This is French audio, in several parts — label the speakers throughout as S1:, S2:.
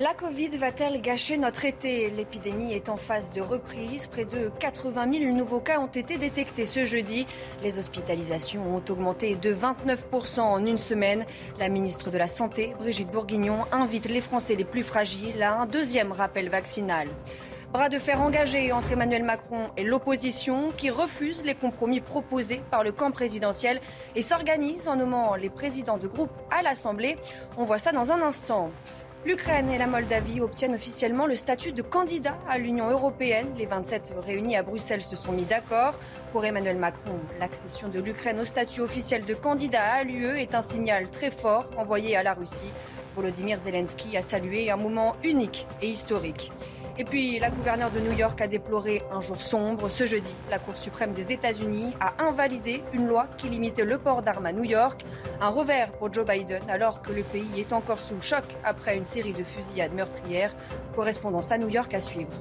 S1: La Covid va-t-elle gâcher notre été? L'épidémie est en phase de reprise. Près de 80 000 nouveaux cas ont été détectés ce jeudi. Les hospitalisations ont augmenté de 29% en une semaine. La ministre de la Santé, Brigitte Bourguignon, invite les Français les plus fragiles à un deuxième rappel vaccinal. Bras de fer engagé entre Emmanuel Macron et l'opposition qui refuse les compromis proposés par le camp présidentiel et s'organise en nommant les présidents de groupe à l'Assemblée. On voit ça dans un instant. L'Ukraine et la Moldavie obtiennent officiellement le statut de candidat à l'Union européenne. Les 27 réunis à Bruxelles se sont mis d'accord. Pour Emmanuel Macron, l'accession de l'Ukraine au statut officiel de candidat à l'UE est un signal très fort envoyé à la Russie. Volodymyr Zelensky a salué un moment unique et historique. Et puis, la gouverneure de New York a déploré un jour sombre. Ce jeudi, la Cour suprême des États-Unis a invalidé une loi qui limitait le port d'armes à New York. Un revers pour Joe Biden alors que le pays est encore sous choc après une série de fusillades meurtrières. Correspondance à New York à suivre.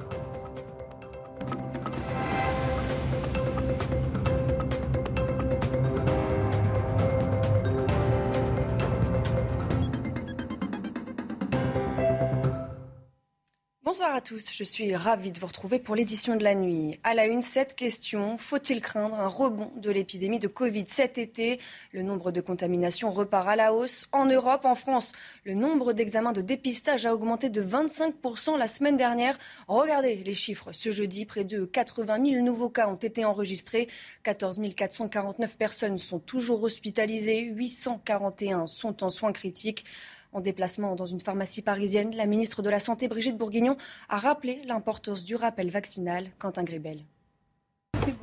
S1: Bonsoir à tous, je suis ravie de vous retrouver pour l'édition de la nuit. À la une, cette question, faut-il craindre un rebond de l'épidémie de Covid cet été? Le nombre de contaminations repart à la hausse. En Europe, en France, le nombre d'examens de dépistage a augmenté de 25% la semaine dernière. Regardez les chiffres. Ce jeudi, près de 80 000 nouveaux cas ont été enregistrés. 14 449 personnes sont toujours hospitalisées. 841 sont en soins critiques. En déplacement dans une pharmacie parisienne, la ministre de la Santé, Brigitte Bourguignon, a rappelé l'importance du rappel vaccinal. Quentin Grébel.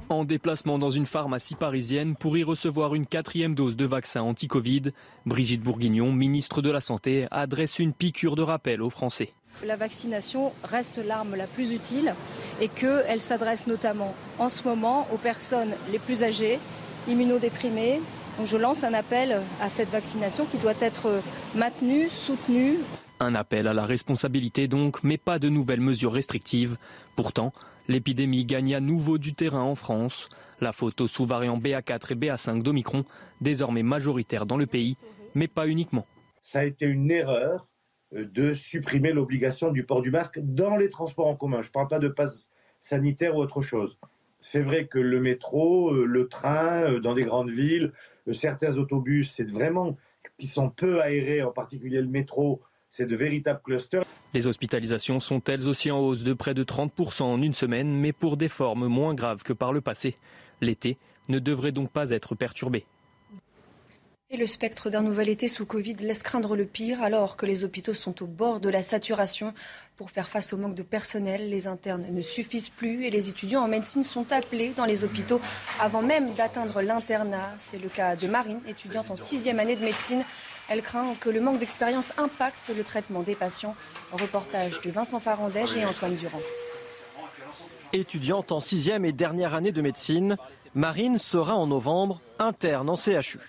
S2: En déplacement dans une pharmacie parisienne pour y recevoir une quatrième dose de vaccin anti-Covid, Brigitte Bourguignon, ministre de la Santé, adresse une piqûre de rappel aux Français.
S3: La vaccination reste l'arme la plus utile et qu'elle s'adresse notamment en ce moment aux personnes les plus âgées, immunodéprimées, donc je lance un appel à cette vaccination qui doit être maintenue, soutenue.
S2: Un appel à la responsabilité donc, mais pas de nouvelles mesures restrictives. Pourtant, l'épidémie gagne à nouveau du terrain en France. La faute aux sous-variants BA4 et BA5 d'Omicron, désormais majoritaires dans le pays, mais pas uniquement.
S4: Ça a été une erreur euh, de supprimer l'obligation du port du masque dans les transports en commun. Je ne parle pas de passe sanitaire ou autre chose. C'est vrai que le métro, euh, le train, euh, dans des grandes villes, certains autobus, c'est vraiment qui sont peu aérés, en particulier le métro, c'est de véritables clusters.
S2: Les hospitalisations sont elles aussi en hausse de près de 30% en une semaine, mais pour des formes moins graves que par le passé. L'été ne devrait donc pas être perturbé.
S1: Et le spectre d'un nouvel été sous Covid laisse craindre le pire alors que les hôpitaux sont au bord de la saturation. Pour faire face au manque de personnel, les internes ne suffisent plus et les étudiants en médecine sont appelés dans les hôpitaux avant même d'atteindre l'internat. C'est le cas de Marine, étudiante en sixième année de médecine. Elle craint que le manque d'expérience impacte le traitement des patients. reportage de Vincent Farandège et Antoine Durand.
S5: Étudiante en sixième et dernière année de médecine, Marine sera en novembre interne en CHU.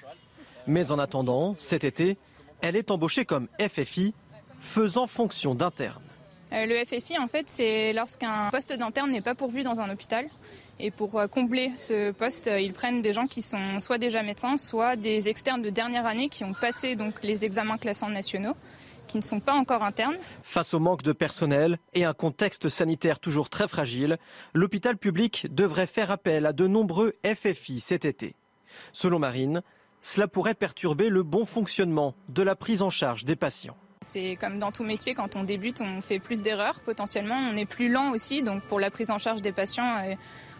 S5: Mais en attendant, cet été, elle est embauchée comme FFI, faisant fonction d'interne.
S6: Euh, le FFI, en fait, c'est lorsqu'un poste d'interne n'est pas pourvu dans un hôpital. Et pour euh, combler ce poste, euh, ils prennent des gens qui sont soit déjà médecins, soit des externes de dernière année qui ont passé donc les examens classants nationaux qui ne sont pas encore internes.
S5: Face au manque de personnel et un contexte sanitaire toujours très fragile, l'hôpital public devrait faire appel à de nombreux FFI cet été. Selon Marine, cela pourrait perturber le bon fonctionnement de la prise en charge des patients.
S6: C'est comme dans tout métier, quand on débute, on fait plus d'erreurs potentiellement, on est plus lent aussi, donc pour la prise en charge des patients, euh,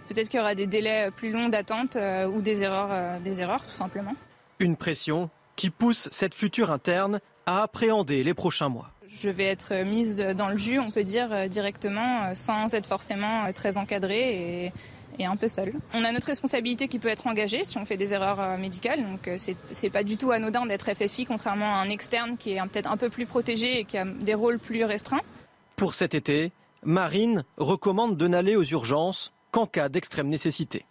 S6: peut-être qu'il y aura des délais plus longs d'attente euh, ou des erreurs, euh, des erreurs tout simplement.
S5: Une pression qui pousse cette future interne à appréhender les prochains mois.
S6: Je vais être mise dans le jus, on peut dire directement, sans être forcément très encadrée et et un peu seul. On a notre responsabilité qui peut être engagée si on fait des erreurs euh, médicales, donc euh, c'est pas du tout anodin d'être FFI, contrairement à un externe qui est peut-être un peu plus protégé et qui a des rôles plus restreints.
S5: Pour cet été, Marine recommande de n'aller aux urgences qu'en cas d'extrême nécessité.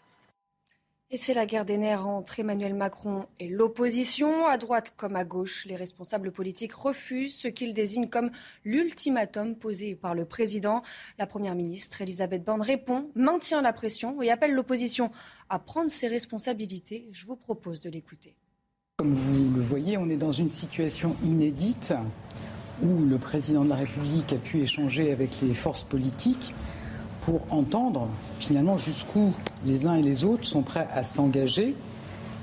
S1: Et c'est la guerre des nerfs entre Emmanuel Macron et l'opposition. À droite comme à gauche, les responsables politiques refusent ce qu'ils désignent comme l'ultimatum posé par le président. La première ministre, Elisabeth Borne, répond, maintient la pression et appelle l'opposition à prendre ses responsabilités. Je vous propose de l'écouter.
S7: Comme vous le voyez, on est dans une situation inédite où le président de la République a pu échanger avec les forces politiques pour entendre finalement jusqu'où les uns et les autres sont prêts à s'engager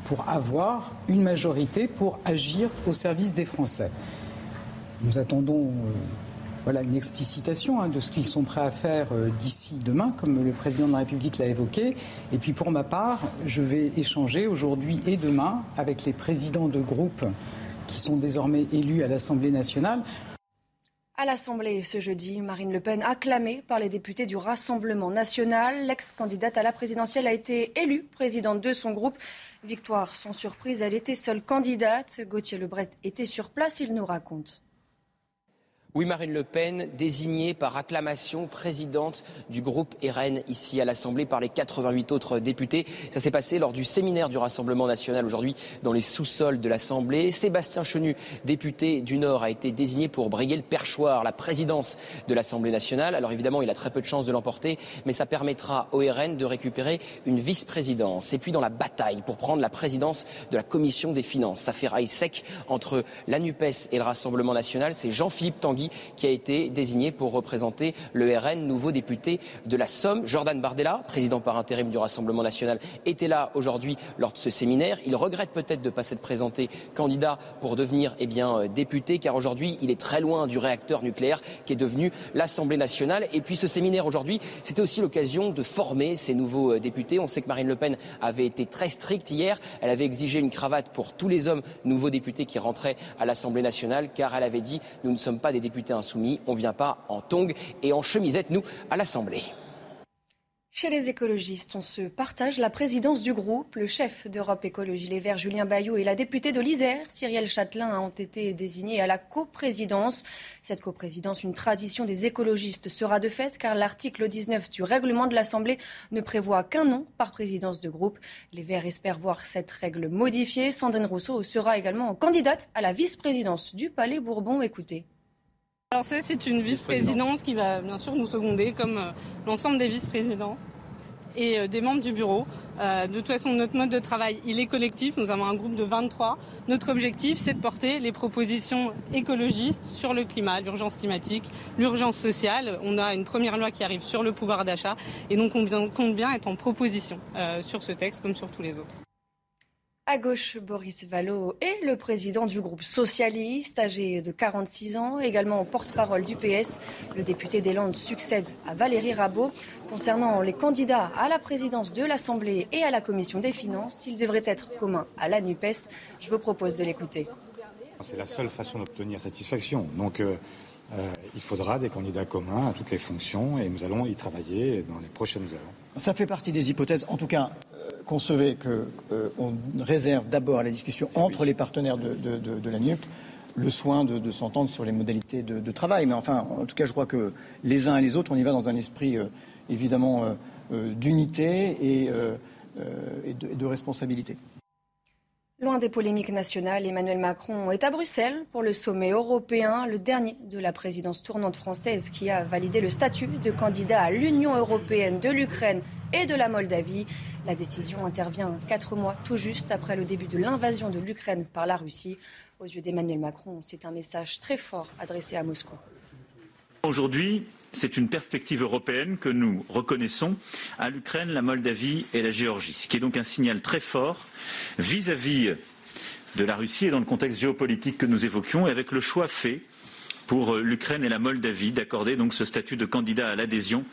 S7: pour avoir une majorité pour agir au service des Français. Nous attendons euh, voilà, une explicitation hein, de ce qu'ils sont prêts à faire euh, d'ici demain, comme le président de la République l'a évoqué. Et puis pour ma part, je vais échanger aujourd'hui et demain avec les présidents de groupes qui sont désormais élus à l'Assemblée nationale
S1: à l'Assemblée ce jeudi, Marine Le Pen, acclamée par les députés du Rassemblement national, l'ex-candidate à la présidentielle a été élue présidente de son groupe. Victoire sans surprise, elle était seule candidate. Gauthier Lebret était sur place, il nous raconte.
S8: Oui, Marine Le Pen, désignée par acclamation présidente du groupe RN ici à l'Assemblée par les 88 autres députés. Ça s'est passé lors du séminaire du Rassemblement national aujourd'hui dans les sous-sols de l'Assemblée. Sébastien Chenu, député du Nord, a été désigné pour briguer le perchoir, la présidence de l'Assemblée nationale. Alors évidemment, il a très peu de chances de l'emporter, mais ça permettra au RN de récupérer une vice-présidence. Et puis dans la bataille pour prendre la présidence de la Commission des finances, ça fait rail sec entre la NUPES et le Rassemblement national. C'est Jean-Philippe Tanguy qui a été désigné pour représenter le RN, nouveau député de la Somme. Jordan Bardella, président par intérim du Rassemblement national, était là aujourd'hui lors de ce séminaire. Il regrette peut-être de ne pas s'être présenté candidat pour devenir eh bien, euh, député, car aujourd'hui, il est très loin du réacteur nucléaire qui est devenu l'Assemblée nationale. Et puis ce séminaire aujourd'hui, c'était aussi l'occasion de former ces nouveaux euh, députés. On sait que Marine Le Pen avait été très stricte hier. Elle avait exigé une cravate pour tous les hommes nouveaux députés qui rentraient à l'Assemblée nationale, car elle avait dit nous ne sommes pas des députés On ne vient pas en tongs et en chemisette, nous, à l'Assemblée.
S1: Chez les écologistes, on se partage la présidence du groupe. Le chef d'Europe Écologie Les Verts, Julien Bayou, et la députée de l'Isère, Cyrielle Châtelain, ont été désignés à la coprésidence. Cette coprésidence, une tradition des écologistes, sera de fait car l'article 19 du règlement de l'Assemblée ne prévoit qu'un nom par présidence de groupe. Les Verts espèrent voir cette règle modifiée. Sandrine Rousseau sera également candidate à la vice-présidence du Palais Bourbon. Écoutez.
S9: Alors c'est une vice-présidence qui va bien sûr nous seconder comme euh, l'ensemble des vice-présidents et euh, des membres du bureau. Euh, de toute façon, notre mode de travail, il est collectif. Nous avons un groupe de 23. Notre objectif, c'est de porter les propositions écologistes sur le climat, l'urgence climatique, l'urgence sociale. On a une première loi qui arrive sur le pouvoir d'achat et donc on compte bien être en proposition sur ce texte comme sur tous les autres.
S1: À gauche, Boris Vallot est le président du groupe socialiste, âgé de 46 ans, également porte-parole du PS. Le député des Landes succède à Valérie Rabault. Concernant les candidats à la présidence de l'Assemblée et à la Commission des finances, ils devraient être communs à la NUPES. Je vous propose de l'écouter.
S10: C'est la seule façon d'obtenir satisfaction. Donc, euh, euh, il faudra des candidats communs à toutes les fonctions et nous allons y travailler dans les prochaines heures.
S11: Ça fait partie des hypothèses. En tout cas, concevez qu'on euh, réserve d'abord à la discussion entre les partenaires de, la NUP le soin de, s'entendre sur les modalités de, travail. Mais enfin, en tout cas, je crois que les uns et les autres, on y va dans un esprit euh, évidemment euh, d'unité et, et de responsabilité.
S1: Loin des polémiques nationales, Emmanuel Macron est à Bruxelles pour le sommet européen, le dernier de la présidence tournante française qui a validé le statut de candidat à l'Union européenne de l'Ukraine et de la Moldavie. La décision intervient quatre mois tout juste après le début de l'invasion de l'Ukraine par la Russie. Aux yeux d'Emmanuel Macron, c'est un message très fort adressé à Moscou.
S12: Aujourd'hui, c'est une perspective européenne que nous reconnaissons à l'Ukraine, la Moldavie et la Géorgie, ce qui est donc un signal très fort vis-à-vis de la Russie et dans le contexte géopolitique que nous évoquions, et avec le choix fait pour l'Ukraine et la Moldavie d'accorder donc ce statut de candidat à l'adhésion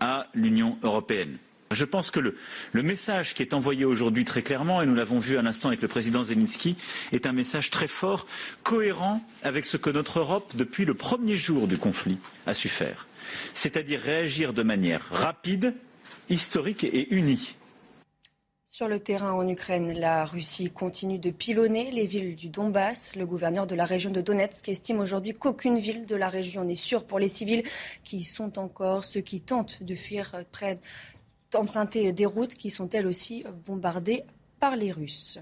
S12: à l'Union européenne. Je pense que le, message qui est envoyé aujourd'hui très clairement, et nous l'avons vu à l'instant avec le président Zelensky, est un message très fort, cohérent avec ce que notre Europe, depuis le premier jour du conflit, a su faire. C'est-à-dire réagir de manière rapide, historique et uni.
S1: Sur le terrain en Ukraine, la Russie continue de pilonner les villes du Donbass. Le gouverneur de la région de Donetsk estime aujourd'hui qu'aucune ville de la région n'est sûre pour les civils qui sont encore ceux qui tentent de fuir près d'emprunter des routes qui sont elles aussi bombardées par les Russes.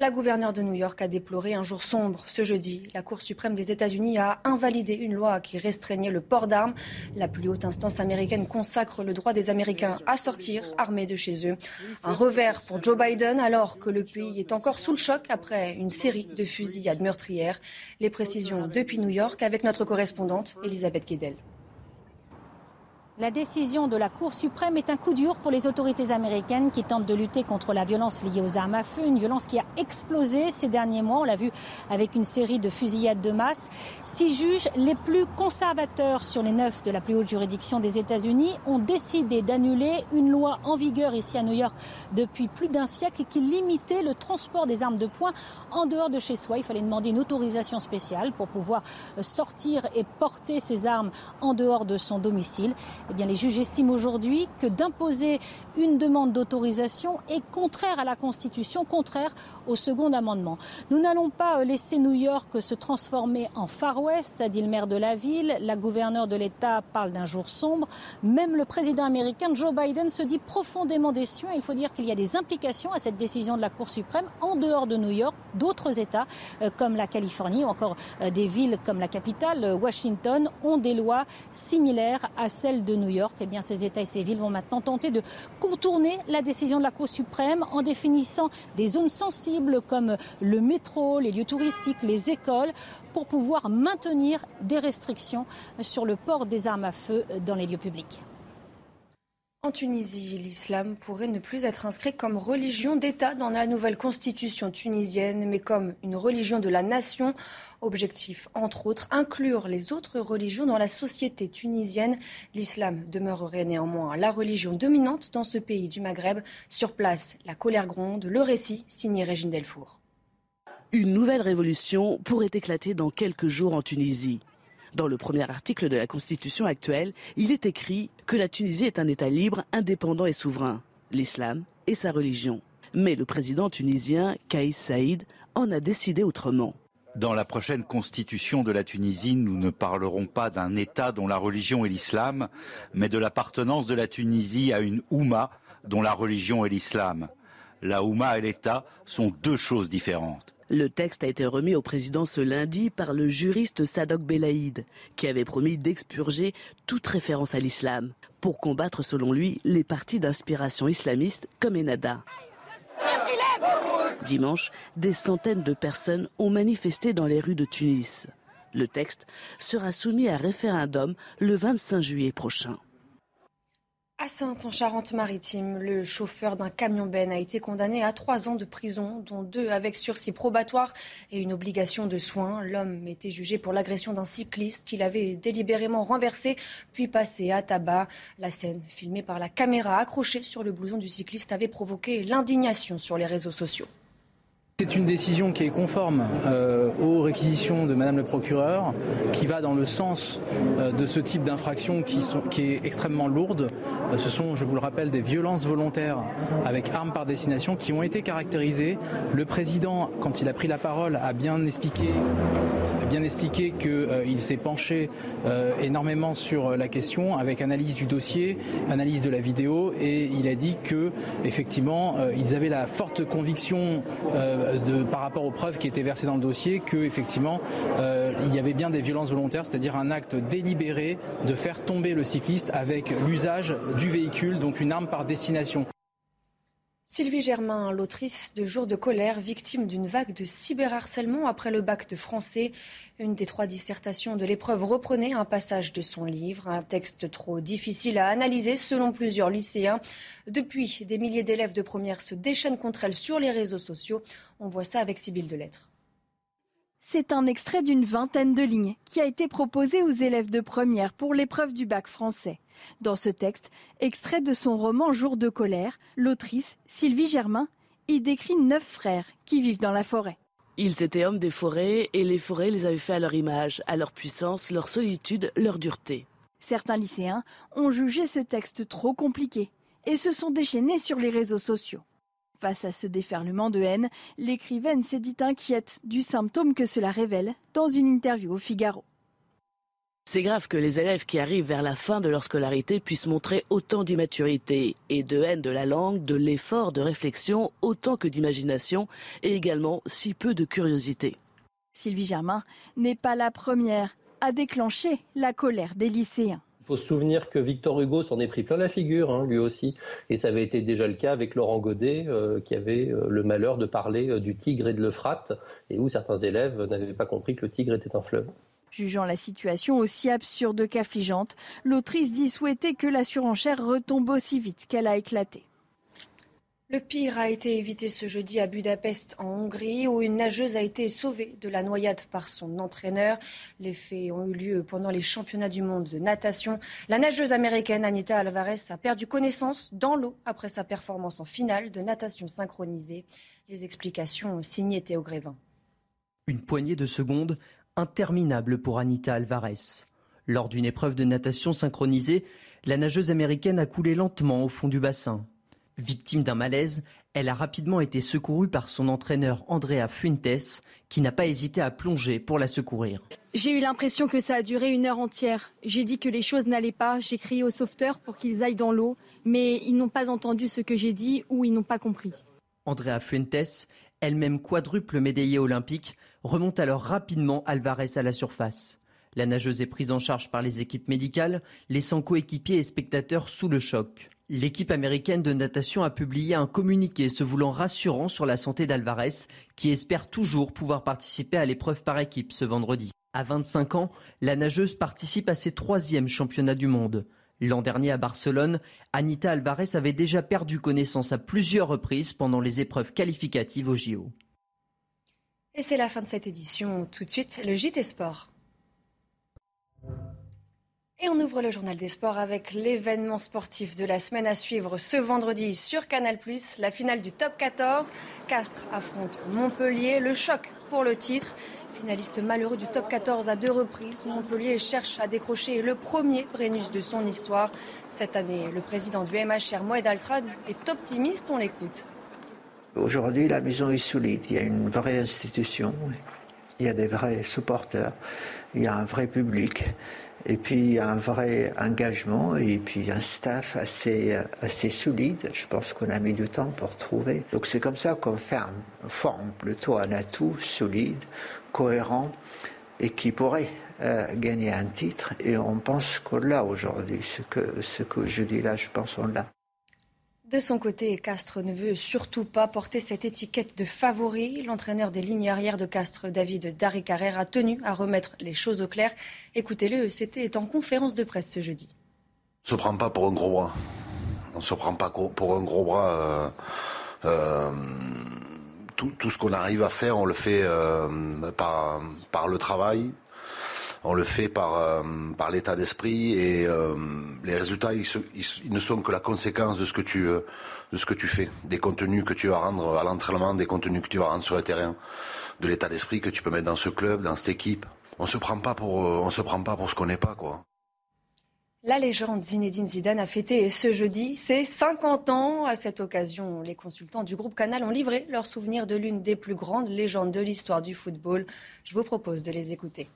S1: La gouverneure de New York a déploré un jour sombre ce jeudi. La Cour suprême des États-Unis a invalidé une loi qui restreignait le port d'armes. La plus haute instance américaine consacre le droit des Américains à sortir armés de chez eux. Un revers pour Joe Biden alors que le pays est encore sous le choc après une série de fusillades meurtrières. Les précisions depuis New York avec notre correspondante Elisabeth Guedel.
S13: La décision de la Cour suprême est un coup dur pour les autorités américaines qui tentent de lutter contre la violence liée aux armes à feu, une violence qui a explosé ces derniers mois, on l'a vu avec une série de fusillades de masse. Six juges les plus conservateurs sur les neuf de la plus haute juridiction des États-Unis ont décidé d'annuler une loi en vigueur ici à New York depuis plus d'un siècle qui limitait le transport des armes de poing en dehors de chez soi. Il fallait demander une autorisation spéciale pour pouvoir sortir et porter ces armes en dehors de son domicile. Eh bien, les juges estiment aujourd'hui que d'imposer une demande d'autorisation est contraire à la Constitution, contraire au second amendement. Nous n'allons pas laisser New York se transformer en Far West, a dit le maire de la ville. La gouverneure de l'État parle d'un jour sombre. Même le président américain Joe Biden se dit profondément déçu. Il faut dire qu'il y a des implications à cette décision de la Cour suprême en dehors de New York. D'autres États, euh, comme la Californie ou encore euh, des villes comme la capitale, euh, Washington, ont des lois similaires à celles de New York, eh bien, ces États et ces villes vont maintenant tenter de contourner la décision de la Cour suprême en définissant des zones sensibles comme le métro, les lieux touristiques, les écoles, pour pouvoir maintenir des restrictions sur le port des armes à feu dans les lieux publics.
S1: En Tunisie, l'islam pourrait ne plus être inscrit comme religion d'État dans la nouvelle constitution tunisienne, mais comme une religion de la nation. Objectif, entre autres, inclure les autres religions dans la société tunisienne. L'islam demeurerait néanmoins la religion dominante dans ce pays du Maghreb. Sur place, la colère gronde. Le récit, signé Régine Delfour.
S14: Une nouvelle révolution pourrait éclater dans quelques jours en Tunisie. Dans le premier article de la Constitution actuelle, il est écrit que la Tunisie est un État libre, indépendant et souverain, l'islam et sa religion. Mais le président tunisien, Kaïs Saïd, en a décidé autrement.
S15: Dans la prochaine constitution de la Tunisie, nous ne parlerons pas d'un État dont la religion est l'islam, mais de l'appartenance de la Tunisie à une Oumma dont la religion est l'islam. La Oumma et l'État sont deux choses différentes.
S14: Le texte a été remis au président ce lundi par le juriste Sadok Belaïd, qui avait promis d'expurger toute référence à l'islam, pour combattre selon lui les partis d'inspiration islamiste comme Enada. Dimanche, des centaines de personnes ont manifesté dans les rues de Tunis. Le texte sera soumis à référendum le 25 juillet prochain.
S1: À Sainte, en Charente-Maritime, le chauffeur d'un camion Ben a été condamné à trois ans de prison, dont deux avec sursis probatoire et une obligation de soins. L'homme était jugé pour l'agression d'un cycliste qu'il avait délibérément renversé, puis passé à tabac. La scène, filmée par la caméra accrochée sur le blouson du cycliste, avait provoqué l'indignation sur les réseaux sociaux.
S16: C'est une décision qui est conforme euh, aux réquisitions de Madame le procureur, qui va dans le sens euh, de ce type d'infraction qui, est extrêmement lourde. Euh, ce sont, je vous le rappelle, des violences volontaires avec armes par destination qui ont été caractérisées. Le président, quand il a pris la parole, a bien expliqué bien expliqué qu'il euh, s'est penché euh, énormément sur la question avec analyse du dossier, analyse de la vidéo et il a dit que effectivement euh, ils avaient la forte conviction de, par rapport aux preuves qui étaient versées dans le dossier que effectivement il y avait bien des violences volontaires, c'est-à-dire un acte délibéré de faire tomber le cycliste avec l'usage du véhicule, donc une arme par destination.
S1: Sylvie Germain, l'autrice de Jours de colère, victime d'une vague de cyberharcèlement après le bac de français. Une des trois dissertations de l'épreuve reprenait un passage de son livre, un texte trop difficile à analyser selon plusieurs lycéens. Depuis, des milliers d'élèves de première se déchaînent contre elle sur les réseaux sociaux. On voit ça avec Sybille Delettre.
S17: C'est un extrait d'une vingtaine de lignes qui a été proposé aux élèves de première pour l'épreuve du bac français. Dans ce texte, extrait de son roman Jour de colère, l'autrice, Sylvie Germain, y décrit neuf frères qui vivent dans la forêt.
S14: Ils étaient hommes des forêts et les forêts les avaient fait à leur image, à leur puissance, leur solitude, leur dureté.
S17: Certains lycéens ont jugé ce texte trop compliqué et se sont déchaînés sur les réseaux sociaux. Face à ce déferlement de haine, l'écrivaine s'est dit inquiète du symptôme que cela révèle dans une interview au Figaro.
S14: C'est grave que les élèves qui arrivent vers la fin de leur scolarité puissent montrer autant d'immaturité et de haine de la langue, de l'effort de réflexion, autant que d'imagination, et également si peu de curiosité.
S17: Sylvie Germain n'est pas la première à déclencher la colère des lycéens.
S18: Faut se souvenir que Victor Hugo s'en est pris plein la figure, hein, lui aussi. Et ça avait été déjà le cas avec Laurent Godet, euh, qui avait euh, le malheur de parler euh, du Tigre et de l'Euphrate, et où certains élèves n'avaient pas compris que le Tigre était un fleuve.
S17: Jugeant la situation aussi absurde qu'affligeante, l'autrice dit souhaiter que la surenchère retombe aussi vite qu'elle a éclaté.
S1: Le pire a été évité ce jeudi à Budapest, en Hongrie, où une nageuse a été sauvée de la noyade par son entraîneur. Les faits ont eu lieu pendant les championnats du monde de natation. La nageuse américaine Anita Alvarez a perdu connaissance dans l'eau après sa performance en finale de natation synchronisée. Les explications signées Théo Grévin.
S19: Une poignée de secondes interminable pour Anita Alvarez. Lors d'une épreuve de natation synchronisée, la nageuse américaine a coulé lentement au fond du bassin. Victime d'un malaise, elle a rapidement été secourue par son entraîneur Andrea Fuentes, qui n'a pas hésité à plonger pour la secourir.
S20: J'ai eu l'impression que ça a duré une heure entière. J'ai dit que les choses n'allaient pas, j'ai crié aux sauveteurs pour qu'ils aillent dans l'eau, mais ils n'ont pas entendu ce que j'ai dit ou ils n'ont pas compris.
S19: Andrea Fuentes, elle-même quadruple médaillée olympique, remonte alors rapidement Alvarez à la surface. La nageuse est prise en charge par les équipes médicales, laissant coéquipiers et spectateurs sous le choc. L'équipe américaine de natation a publié un communiqué se voulant rassurant sur la santé d'Alvarez, qui espère toujours pouvoir participer à l'épreuve par équipe ce vendredi. À 25 ans, la nageuse participe à ses troisièmes championnats du monde. L'an dernier à Barcelone, Anita Alvarez avait déjà perdu connaissance à plusieurs reprises pendant les épreuves qualificatives au JO.
S1: Et c'est la fin de cette édition. Tout de suite, le JT Sport. Et on ouvre le journal des sports avec l'événement sportif de la semaine à suivre ce vendredi sur Canal+, la finale du top 14. Castres affronte Montpellier, le choc pour le titre. Finaliste malheureux du top 14 à deux reprises, Montpellier cherche à décrocher le premier Brennus de son histoire. Cette année, le président du MHR, Moed Altrad, est optimiste, on l'écoute.
S21: Aujourd'hui, la maison est solide, il y a une vraie institution, il y a des vrais supporters, il y a un vrai public. Et puis un vrai engagement et puis un staff assez, assez solide. Je pense qu'on a mis du temps pour trouver. Donc c'est comme ça qu'on forme, forme plutôt un atout solide, cohérent et qui pourrait euh, gagner un titre. Et on pense qu'on l'a aujourd'hui. Ce que, ce que je dis là, je pense qu'on l'a.
S1: De son côté, Castres ne veut surtout pas porter cette étiquette de favori. L'entraîneur des lignes arrières de Castres, David Darry-Carrère, a tenu à remettre les choses au clair. Écoutez-le, c'était en conférence de presse ce jeudi.
S22: On ne se prend pas pour un gros bras. On se prend pas pour un gros bras. Euh, euh, tout, ce qu'on arrive à faire, on le fait euh, par le travail, on le fait par, euh, l'état d'esprit et euh, les résultats, ils, ils, ne sont que la conséquence de ce que tu, euh, de ce que tu fais, des contenus que tu vas rendre à l'entraînement, des contenus que tu vas rendre sur le terrain, de l'état d'esprit que tu peux mettre dans ce club, dans cette équipe. On se prend pas pour, on se prend pas pour ce qu'on n'est pas, quoi.
S1: La légende Zinedine Zidane a fêté ce jeudi ses 50 ans. À cette occasion, les consultants du groupe Canal ont livré leurs souvenirs de l'une des plus grandes légendes de l'histoire du football. Je vous propose de les écouter.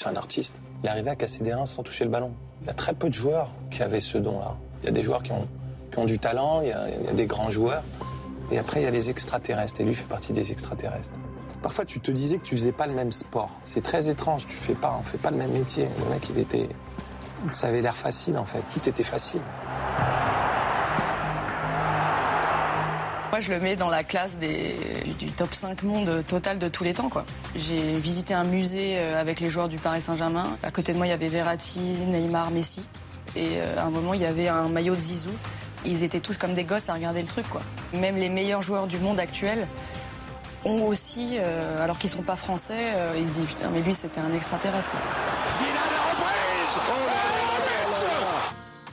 S23: C'est un artiste. Il arrivé à casser des reins sans toucher le ballon. Il y a très peu de joueurs qui avaient ce don-là. Il y a des joueurs qui ont, du talent, il y, a, il y, a, des grands joueurs. Et après, il y a les extraterrestres. Et lui fait partie des extraterrestres. Parfois, tu te disais que tu faisais pas le même sport. C'est très étrange. Tu fais pas, on fait pas le même métier. Le mec, il était, ça avait l'air facile en fait. Tout était facile.
S24: Moi, je le mets dans la classe des, du, top 5 monde total de tous les temps. quoi. J'ai visité un musée avec les joueurs du Paris Saint-Germain. À côté de moi, il y avait Verratti, Neymar, Messi. Et à un moment, il y avait un maillot de Zizou. Ils étaient tous comme des gosses à regarder le truc. quoi. Même les meilleurs joueurs du monde actuel ont aussi, euh, alors qu'ils sont pas français, euh, ils se disent putain, mais lui, c'était un extraterrestre. Quoi.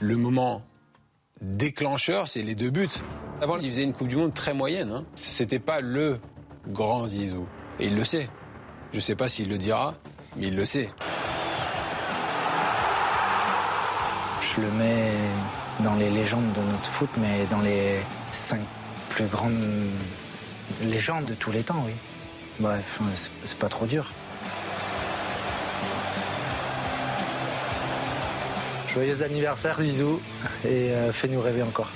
S25: Le moment déclencheur, c'est les deux buts. D'abord, il faisait une Coupe du Monde très moyenne. Hein. C'était pas le grand Zizou. Et il le sait. Je sais pas s'il le dira, mais il le sait.
S26: je le mets dans les légendes de notre foot, mais dans les cinq plus grandes légendes de tous les temps, oui. Bref, c'est pas trop dur. Joyeux anniversaire Zizou et euh, fais-nous rêver encore.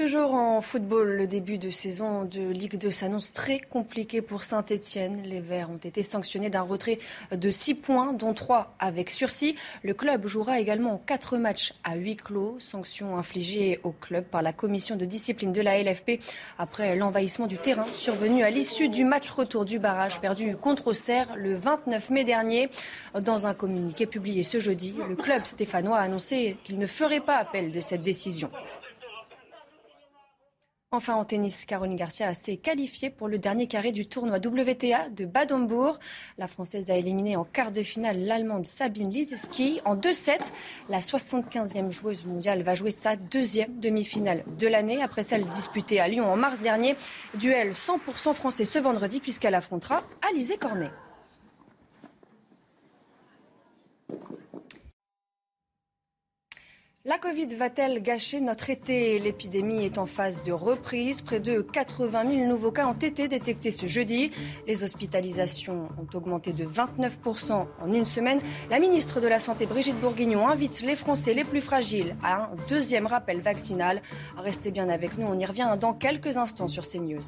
S1: Toujours en football, le début de saison de Ligue 2 s'annonce très compliqué pour Saint-Etienne. Les Verts ont été sanctionnés d'un retrait de 6 points, dont 3 avec sursis. Le club jouera également 4 matchs à huis clos, sanction infligée au club par la commission de discipline de la LFP après l'envahissement du terrain survenu à l'issue du match retour du barrage perdu contre Auxerre le 29 mai dernier. Dans un communiqué publié ce jeudi, le club stéphanois a annoncé qu'il ne ferait pas appel de cette décision. Enfin, en tennis, Caroline Garcia s'est qualifiée pour le dernier carré du tournoi WTA de Bad La Française a éliminé en quart de finale l'Allemande Sabine Lisicki en 2-7. La 75e joueuse mondiale va jouer sa deuxième demi-finale de l'année après celle disputée à Lyon en mars dernier. Duel 100% français ce vendredi puisqu'elle affrontera Alizé Cornet. La Covid va-t-elle gâcher notre été? L'épidémie est en phase de reprise. Près de 80 000 nouveaux cas ont été détectés ce jeudi. Les hospitalisations ont augmenté de 29% en une semaine. La ministre de la Santé, Brigitte Bourguignon, invite les Français les plus fragiles à un deuxième rappel vaccinal. Restez bien avec nous, on y revient dans quelques instants sur CNews.